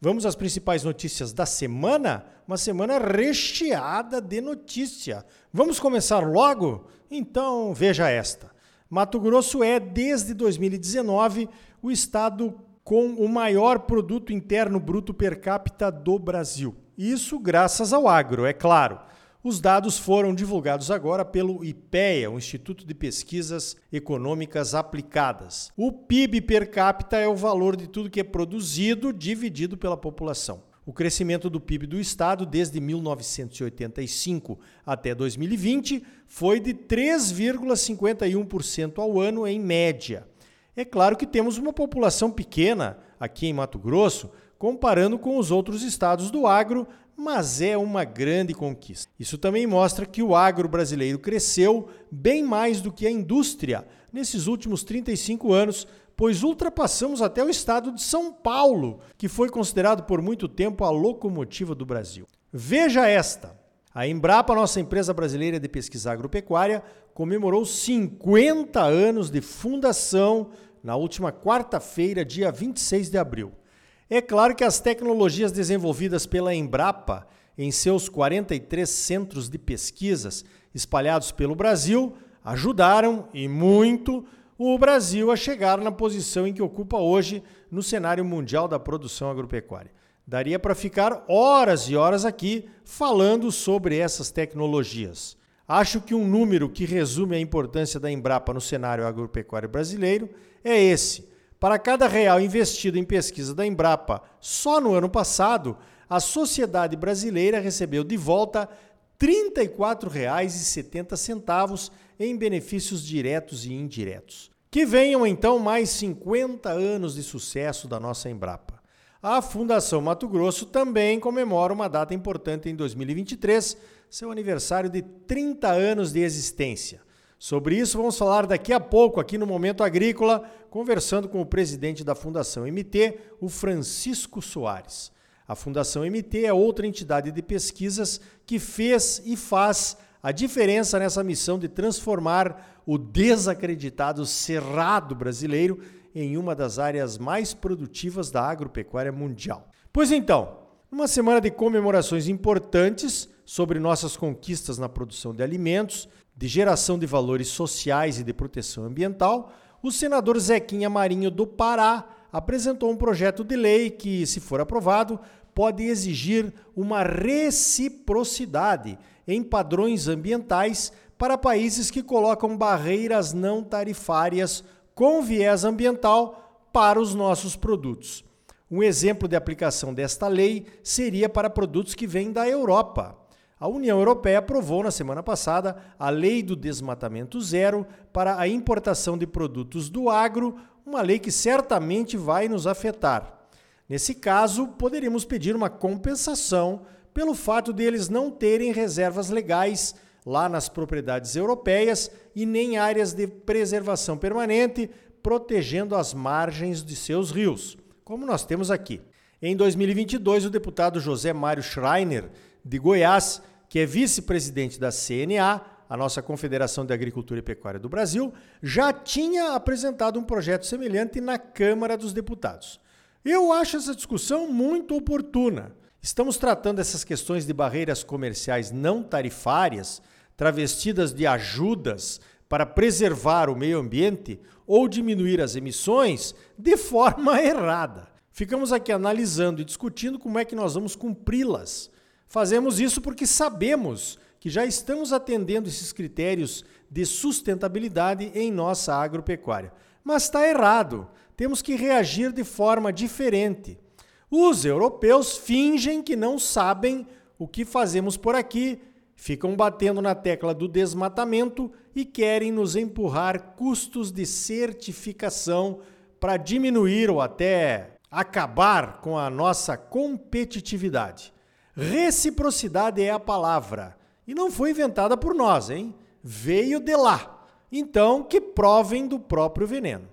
Vamos às principais notícias da semana? Uma semana recheada de notícia. Vamos começar logo? Então veja esta. Mato Grosso é, desde 2019, o estado com o maior produto interno bruto per capita do Brasil. Isso graças ao agro, é claro. Os dados foram divulgados agora pelo IPEA, o Instituto de Pesquisas Econômicas Aplicadas. O PIB per capita é o valor de tudo que é produzido dividido pela população. O crescimento do PIB do estado desde 1985 até 2020 foi de 3,51% ao ano em média. É claro que temos uma população pequena aqui em Mato Grosso, comparando com os outros estados do agro, mas é uma grande conquista. Isso também mostra que o agro brasileiro cresceu bem mais do que a indústria nesses últimos 35 anos, pois ultrapassamos até o estado de São Paulo, que foi considerado por muito tempo a locomotiva do Brasil. Veja esta: a Embrapa, nossa empresa brasileira de pesquisa agropecuária, comemorou 50 anos de fundação na última quarta-feira, dia 26 de abril. É claro que as tecnologias desenvolvidas pela Embrapa em seus 43 centros de pesquisas espalhados pelo Brasil ajudaram e muito o Brasil a chegar na posição em que ocupa hoje no cenário mundial da produção agropecuária. Daria para ficar horas e horas aqui falando sobre essas tecnologias. Acho que um número que resume a importância da Embrapa no cenário agropecuário brasileiro é esse para cada real investido em pesquisa da Embrapa só no ano passado, a sociedade brasileira recebeu de volta R$ 34,70 em benefícios diretos e indiretos. Que venham então mais 50 anos de sucesso da nossa Embrapa. A Fundação Mato Grosso também comemora uma data importante em 2023, seu aniversário de 30 anos de existência. Sobre isso, vamos falar daqui a pouco, aqui no Momento Agrícola, conversando com o presidente da Fundação MT, o Francisco Soares. A Fundação MT é outra entidade de pesquisas que fez e faz a diferença nessa missão de transformar o desacreditado cerrado brasileiro em uma das áreas mais produtivas da agropecuária mundial. Pois então, numa semana de comemorações importantes sobre nossas conquistas na produção de alimentos, de Geração de Valores Sociais e de Proteção Ambiental, o senador Zequinha Marinho do Pará apresentou um projeto de lei que, se for aprovado, pode exigir uma reciprocidade em padrões ambientais para países que colocam barreiras não tarifárias com viés ambiental para os nossos produtos. Um exemplo de aplicação desta lei seria para produtos que vêm da Europa. A União Europeia aprovou na semana passada a Lei do Desmatamento Zero para a importação de produtos do agro, uma lei que certamente vai nos afetar. Nesse caso, poderíamos pedir uma compensação pelo fato de eles não terem reservas legais lá nas propriedades europeias e nem áreas de preservação permanente protegendo as margens de seus rios, como nós temos aqui. Em 2022, o deputado José Mário Schreiner de Goiás, que é vice-presidente da CNA, a nossa Confederação de Agricultura e Pecuária do Brasil, já tinha apresentado um projeto semelhante na Câmara dos Deputados. Eu acho essa discussão muito oportuna. Estamos tratando essas questões de barreiras comerciais não tarifárias, travestidas de ajudas para preservar o meio ambiente ou diminuir as emissões, de forma errada. Ficamos aqui analisando e discutindo como é que nós vamos cumpri-las. Fazemos isso porque sabemos que já estamos atendendo esses critérios de sustentabilidade em nossa agropecuária. Mas está errado. Temos que reagir de forma diferente. Os europeus fingem que não sabem o que fazemos por aqui, ficam batendo na tecla do desmatamento e querem nos empurrar custos de certificação para diminuir ou até acabar com a nossa competitividade. Reciprocidade é a palavra. E não foi inventada por nós, hein? Veio de lá. Então, que provem do próprio veneno.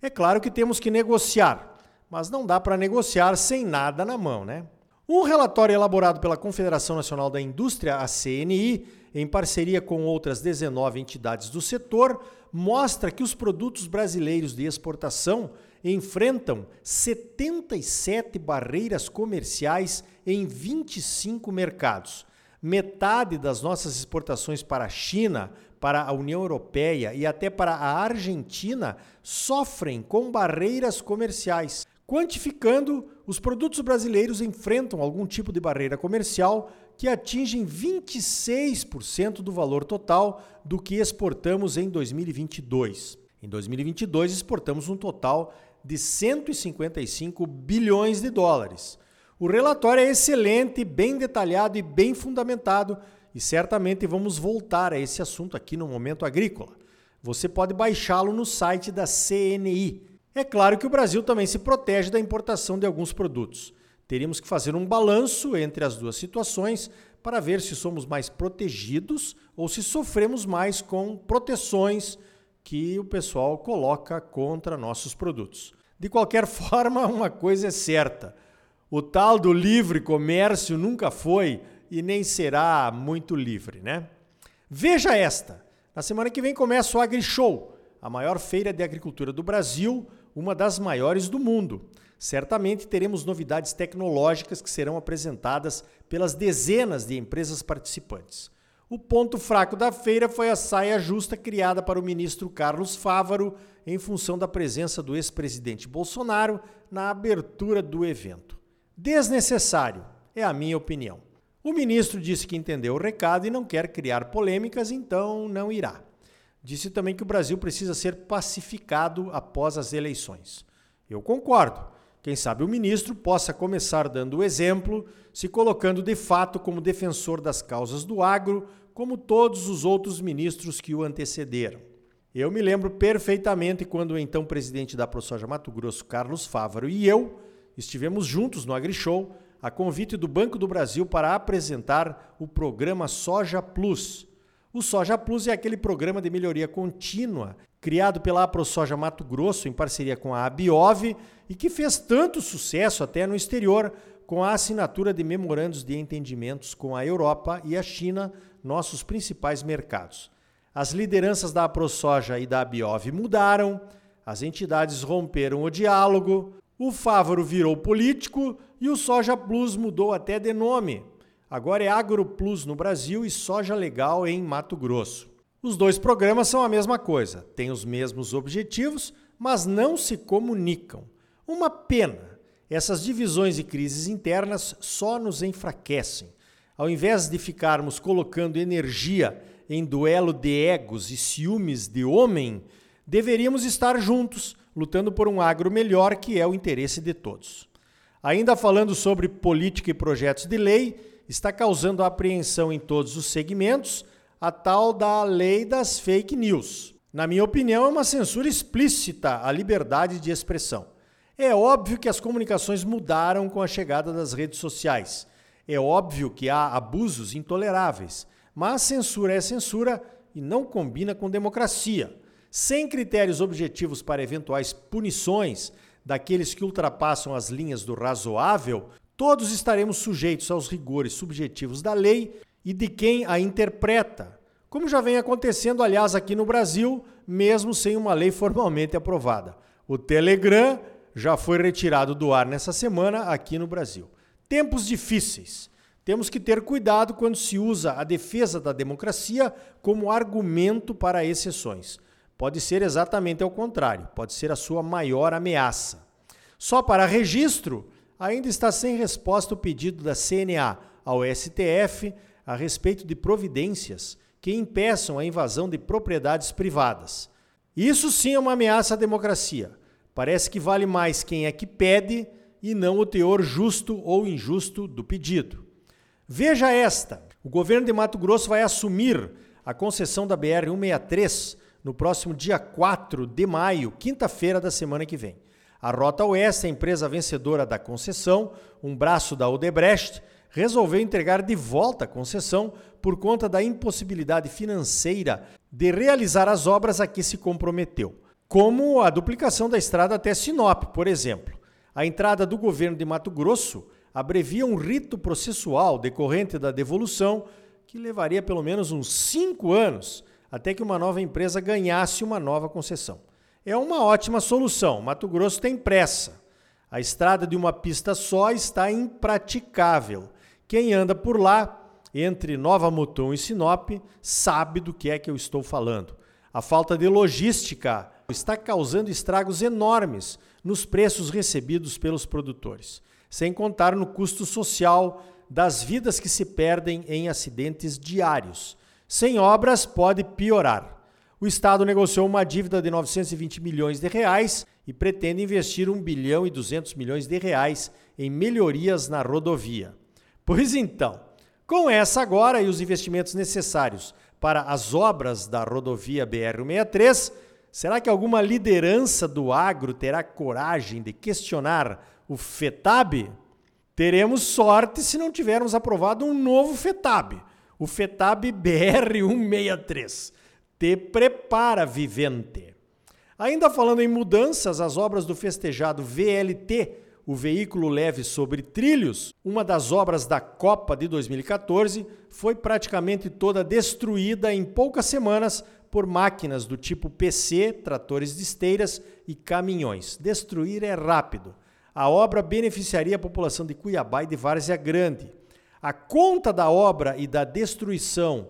É claro que temos que negociar, mas não dá para negociar sem nada na mão, né? Um relatório elaborado pela Confederação Nacional da Indústria, a CNI, em parceria com outras 19 entidades do setor, mostra que os produtos brasileiros de exportação enfrentam 77 barreiras comerciais em 25 mercados. Metade das nossas exportações para a China, para a União Europeia e até para a Argentina sofrem com barreiras comerciais. Quantificando, os produtos brasileiros enfrentam algum tipo de barreira comercial que atingem 26% do valor total do que exportamos em 2022. Em 2022, exportamos um total de 155 bilhões de dólares. O relatório é excelente, bem detalhado e bem fundamentado, e certamente vamos voltar a esse assunto aqui no Momento Agrícola. Você pode baixá-lo no site da CNI. É claro que o Brasil também se protege da importação de alguns produtos. Teríamos que fazer um balanço entre as duas situações para ver se somos mais protegidos ou se sofremos mais com proteções que o pessoal coloca contra nossos produtos. De qualquer forma, uma coisa é certa: o tal do livre comércio nunca foi e nem será muito livre, né? Veja esta: na semana que vem começa o AgriShow, a maior feira de agricultura do Brasil, uma das maiores do mundo. Certamente teremos novidades tecnológicas que serão apresentadas pelas dezenas de empresas participantes. O ponto fraco da feira foi a saia justa criada para o ministro Carlos Fávaro em função da presença do ex-presidente Bolsonaro na abertura do evento. Desnecessário, é a minha opinião. O ministro disse que entendeu o recado e não quer criar polêmicas, então não irá. Disse também que o Brasil precisa ser pacificado após as eleições. Eu concordo. Quem sabe o ministro possa começar dando o exemplo, se colocando de fato como defensor das causas do agro, como todos os outros ministros que o antecederam. Eu me lembro perfeitamente quando o então presidente da ProSoja Mato Grosso, Carlos Fávaro, e eu estivemos juntos no AgriShow a convite do Banco do Brasil para apresentar o programa Soja Plus. O Soja Plus é aquele programa de melhoria contínua criado pela ProSoja Mato Grosso em parceria com a Abiov e que fez tanto sucesso até no exterior com a assinatura de memorandos de entendimentos com a Europa e a China, nossos principais mercados. As lideranças da ProSoja e da Abiov mudaram, as entidades romperam o diálogo, o Fávaro virou político e o Soja Plus mudou até de nome. Agora é Agro Plus no Brasil e Soja Legal em Mato Grosso. Os dois programas são a mesma coisa, têm os mesmos objetivos, mas não se comunicam. Uma pena. Essas divisões e crises internas só nos enfraquecem. Ao invés de ficarmos colocando energia em duelo de egos e ciúmes de homem, deveríamos estar juntos, lutando por um agro melhor que é o interesse de todos. Ainda falando sobre política e projetos de lei, está causando apreensão em todos os segmentos a tal da lei das fake news. Na minha opinião, é uma censura explícita à liberdade de expressão. É óbvio que as comunicações mudaram com a chegada das redes sociais. É óbvio que há abusos intoleráveis, mas censura é censura e não combina com democracia. Sem critérios objetivos para eventuais punições daqueles que ultrapassam as linhas do razoável, todos estaremos sujeitos aos rigores subjetivos da lei e de quem a interpreta, como já vem acontecendo, aliás, aqui no Brasil, mesmo sem uma lei formalmente aprovada. O Telegram já foi retirado do ar nessa semana aqui no Brasil. Tempos difíceis. Temos que ter cuidado quando se usa a defesa da democracia como argumento para exceções. Pode ser exatamente ao contrário, pode ser a sua maior ameaça. Só para registro, ainda está sem resposta o pedido da CNA ao STF a respeito de providências que impeçam a invasão de propriedades privadas. Isso sim é uma ameaça à democracia. Parece que vale mais quem é que pede e não o teor justo ou injusto do pedido. Veja esta: o governo de Mato Grosso vai assumir a concessão da BR-163 no próximo dia 4 de maio, quinta-feira da semana que vem. A Rota Oeste, a empresa vencedora da concessão, um braço da Odebrecht, resolveu entregar de volta a concessão por conta da impossibilidade financeira de realizar as obras a que se comprometeu, como a duplicação da estrada até Sinop, por exemplo. A entrada do governo de Mato Grosso abrevia um rito processual decorrente da devolução que levaria pelo menos uns cinco anos até que uma nova empresa ganhasse uma nova concessão. É uma ótima solução. Mato Grosso tem pressa. A estrada de uma pista só está impraticável. Quem anda por lá, entre Nova Mutum e Sinop, sabe do que é que eu estou falando. A falta de logística está causando estragos enormes nos preços recebidos pelos produtores, sem contar no custo social das vidas que se perdem em acidentes diários. Sem obras pode piorar. O Estado negociou uma dívida de 920 milhões de reais e pretende investir 1 bilhão e 200 milhões de reais em melhorias na rodovia. Pois então, com essa agora e os investimentos necessários para as obras da rodovia BR-163, será que alguma liderança do agro terá coragem de questionar o FETAB? Teremos sorte se não tivermos aprovado um novo FETAB, o FETAB BR-163 te prepara, vivente. Ainda falando em mudanças, as obras do festejado VLT, o veículo leve sobre trilhos, uma das obras da Copa de 2014, foi praticamente toda destruída em poucas semanas por máquinas do tipo PC, tratores de esteiras e caminhões. Destruir é rápido. A obra beneficiaria a população de Cuiabá e de Várzea Grande. A conta da obra e da destruição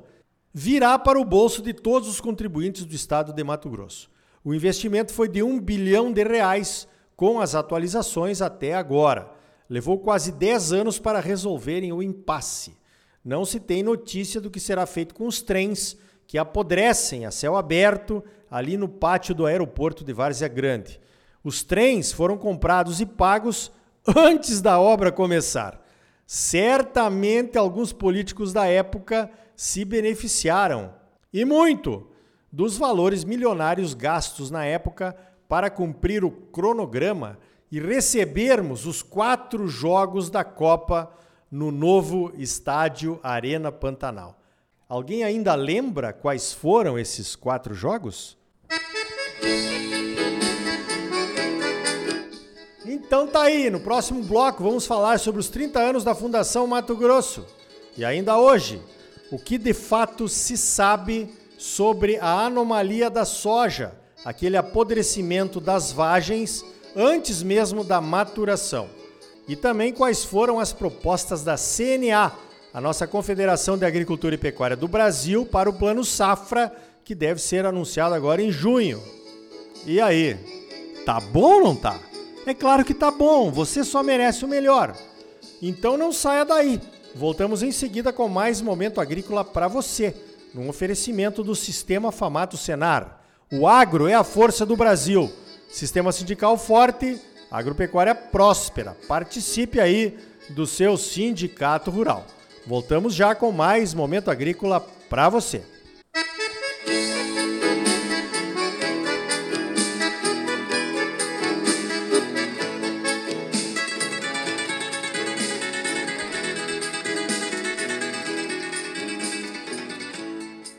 virá para o bolso de todos os contribuintes do estado de Mato Grosso. O investimento foi de um bilhão de reais com as atualizações até agora. Levou quase 10 anos para resolverem o impasse. Não se tem notícia do que será feito com os trens que apodrecem a céu aberto ali no pátio do aeroporto de Várzea Grande. Os trens foram comprados e pagos antes da obra começar. Certamente alguns políticos da época se beneficiaram, e muito, dos valores milionários gastos na época para cumprir o cronograma e recebermos os quatro jogos da Copa no novo estádio Arena Pantanal. Alguém ainda lembra quais foram esses quatro jogos? Então tá aí, no próximo bloco vamos falar sobre os 30 anos da Fundação Mato Grosso. E ainda hoje, o que de fato se sabe sobre a anomalia da soja, aquele apodrecimento das vagens antes mesmo da maturação. E também quais foram as propostas da CNA, a nossa Confederação de Agricultura e Pecuária do Brasil, para o Plano Safra, que deve ser anunciado agora em junho. E aí, tá bom ou não tá? É claro que tá bom, você só merece o melhor. Então não saia daí. Voltamos em seguida com mais momento agrícola para você, num oferecimento do Sistema Famato Senar. O agro é a força do Brasil. Sistema sindical forte, agropecuária próspera. Participe aí do seu sindicato rural. Voltamos já com mais momento agrícola para você.